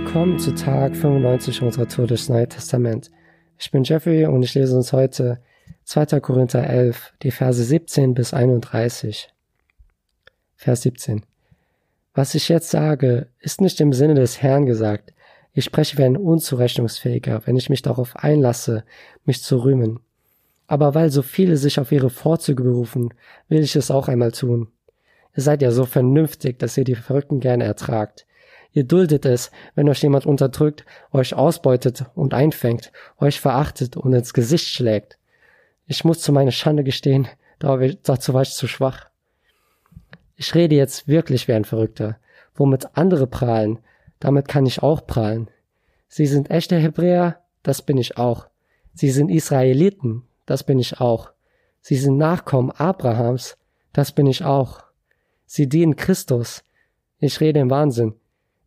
Willkommen zu Tag 95 unserer Tour durchs Neue Testament. Ich bin Jeffrey und ich lese uns heute 2. Korinther 11, die Verse 17 bis 31. Vers 17. Was ich jetzt sage, ist nicht im Sinne des Herrn gesagt. Ich spreche wie ein Unzurechnungsfähiger, wenn ich mich darauf einlasse, mich zu rühmen. Aber weil so viele sich auf ihre Vorzüge berufen, will ich es auch einmal tun. Ihr seid ja so vernünftig, dass ihr die Verrückten gerne ertragt. Ihr duldet es, wenn euch jemand unterdrückt, euch ausbeutet und einfängt, euch verachtet und ins Gesicht schlägt. Ich muss zu meiner Schande gestehen, dazu war ich zu schwach. Ich rede jetzt wirklich wie ein Verrückter. Womit andere prahlen, damit kann ich auch prahlen. Sie sind echte Hebräer, das bin ich auch. Sie sind Israeliten, das bin ich auch. Sie sind Nachkommen Abrahams, das bin ich auch. Sie dienen Christus. Ich rede im Wahnsinn.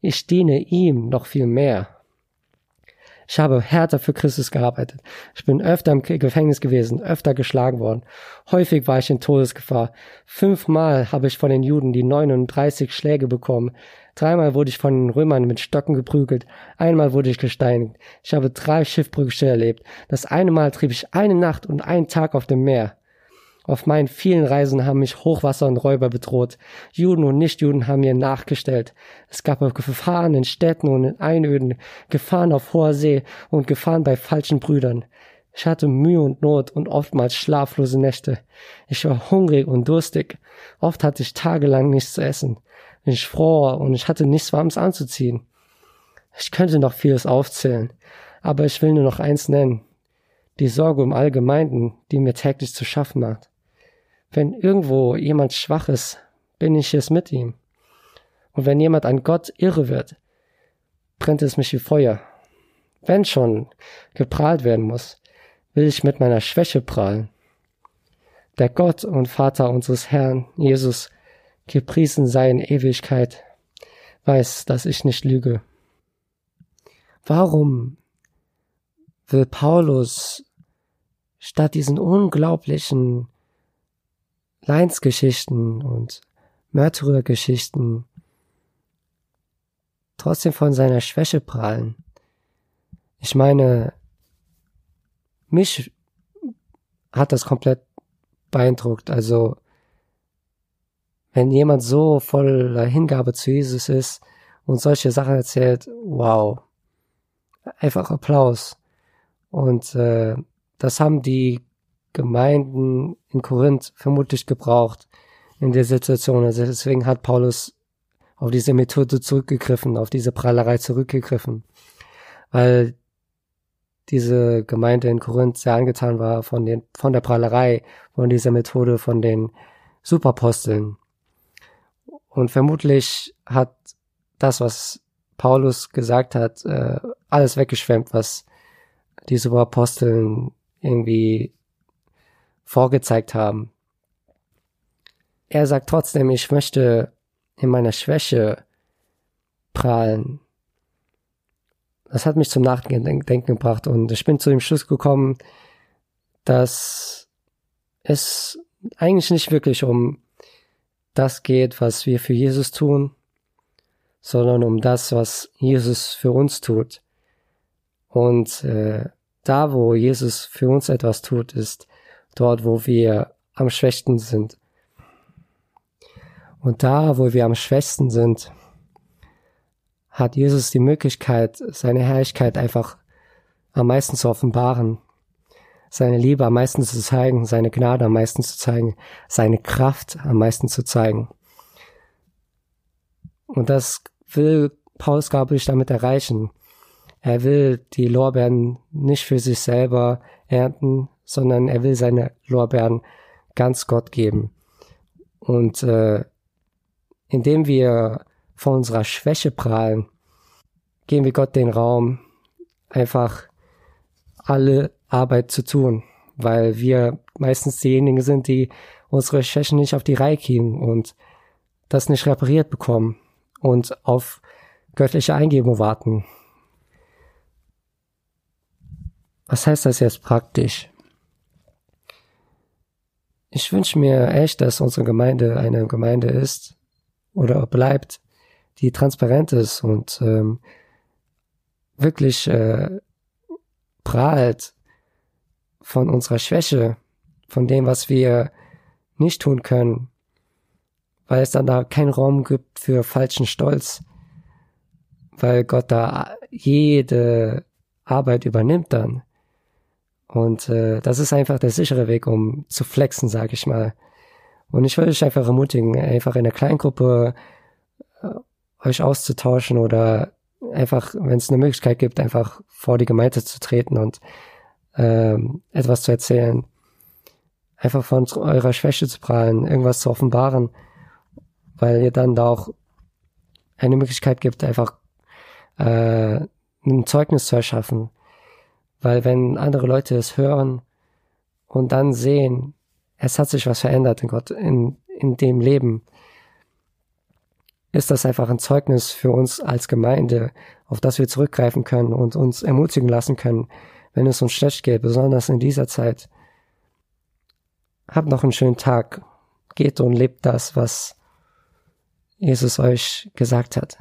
Ich diene ihm noch viel mehr. Ich habe härter für Christus gearbeitet. Ich bin öfter im Gefängnis gewesen, öfter geschlagen worden. Häufig war ich in Todesgefahr. Fünfmal habe ich von den Juden die 39 Schläge bekommen. Dreimal wurde ich von den Römern mit Stocken geprügelt. Einmal wurde ich gesteinigt. Ich habe drei Schiffbrüche erlebt. Das eine Mal trieb ich eine Nacht und einen Tag auf dem Meer. Auf meinen vielen Reisen haben mich Hochwasser und Räuber bedroht. Juden und Nichtjuden haben mir nachgestellt. Es gab Gefahren in Städten und in Einöden, Gefahren auf hoher See und Gefahren bei falschen Brüdern. Ich hatte Mühe und Not und oftmals schlaflose Nächte. Ich war hungrig und durstig. Oft hatte ich tagelang nichts zu essen. Ich fror und ich hatte nichts Warmes anzuziehen. Ich könnte noch vieles aufzählen, aber ich will nur noch eins nennen. Die Sorge um Allgemeinden, die mir täglich zu schaffen macht. Wenn irgendwo jemand schwach ist, bin ich es mit ihm. Und wenn jemand an Gott irre wird, brennt es mich wie Feuer. Wenn schon geprahlt werden muss, will ich mit meiner Schwäche prahlen. Der Gott und Vater unseres Herrn Jesus, gepriesen sei in Ewigkeit, weiß, dass ich nicht lüge. Warum will Paulus statt diesen unglaublichen Leinsgeschichten und Märtyrergeschichten trotzdem von seiner Schwäche prahlen. Ich meine, mich hat das komplett beeindruckt. Also, wenn jemand so voller Hingabe zu Jesus ist und solche Sachen erzählt, wow. Einfach Applaus. Und äh, das haben die Gemeinden in Korinth vermutlich gebraucht in der Situation. Also deswegen hat Paulus auf diese Methode zurückgegriffen, auf diese Prallerei zurückgegriffen, weil diese Gemeinde in Korinth sehr angetan war von den, von der Prallerei, von dieser Methode von den Superposteln. Und vermutlich hat das, was Paulus gesagt hat, äh, alles weggeschwemmt, was die Superaposteln irgendwie vorgezeigt haben. Er sagt trotzdem, ich möchte in meiner Schwäche prahlen. Das hat mich zum Nachdenken gebracht und ich bin zu dem Schluss gekommen, dass es eigentlich nicht wirklich um das geht, was wir für Jesus tun, sondern um das, was Jesus für uns tut. Und äh, da, wo Jesus für uns etwas tut, ist dort, wo wir am schwächsten sind. Und da, wo wir am schwächsten sind, hat Jesus die Möglichkeit, seine Herrlichkeit einfach am meisten zu offenbaren, seine Liebe am meisten zu zeigen, seine Gnade am meisten zu zeigen, seine Kraft am meisten zu zeigen. Und das will Paulus, glaube ich, damit erreichen. Er will die Lorbeeren nicht für sich selber ernten, sondern er will seine Lorbeeren ganz Gott geben. Und äh, indem wir von unserer Schwäche prahlen, geben wir Gott den Raum, einfach alle Arbeit zu tun, weil wir meistens diejenigen sind, die unsere Schwächen nicht auf die Reihe kriegen und das nicht repariert bekommen und auf göttliche Eingebung warten. Was heißt das jetzt praktisch? Ich wünsche mir echt, dass unsere Gemeinde eine Gemeinde ist oder bleibt, die transparent ist und ähm, wirklich äh, prahlt von unserer Schwäche, von dem, was wir nicht tun können, weil es dann da keinen Raum gibt für falschen Stolz, weil Gott da jede Arbeit übernimmt dann. Und äh, das ist einfach der sichere Weg, um zu flexen, sage ich mal. Und ich würde euch einfach ermutigen, einfach in der Kleingruppe äh, euch auszutauschen oder einfach, wenn es eine Möglichkeit gibt, einfach vor die Gemeinde zu treten und ähm, etwas zu erzählen. Einfach von eurer Schwäche zu prahlen, irgendwas zu offenbaren, weil ihr dann da auch eine Möglichkeit gibt, einfach äh, ein Zeugnis zu erschaffen. Weil wenn andere Leute es hören und dann sehen, es hat sich was verändert in Gott, in, in dem Leben, ist das einfach ein Zeugnis für uns als Gemeinde, auf das wir zurückgreifen können und uns ermutigen lassen können, wenn es uns schlecht geht, besonders in dieser Zeit. Habt noch einen schönen Tag. Geht und lebt das, was Jesus euch gesagt hat.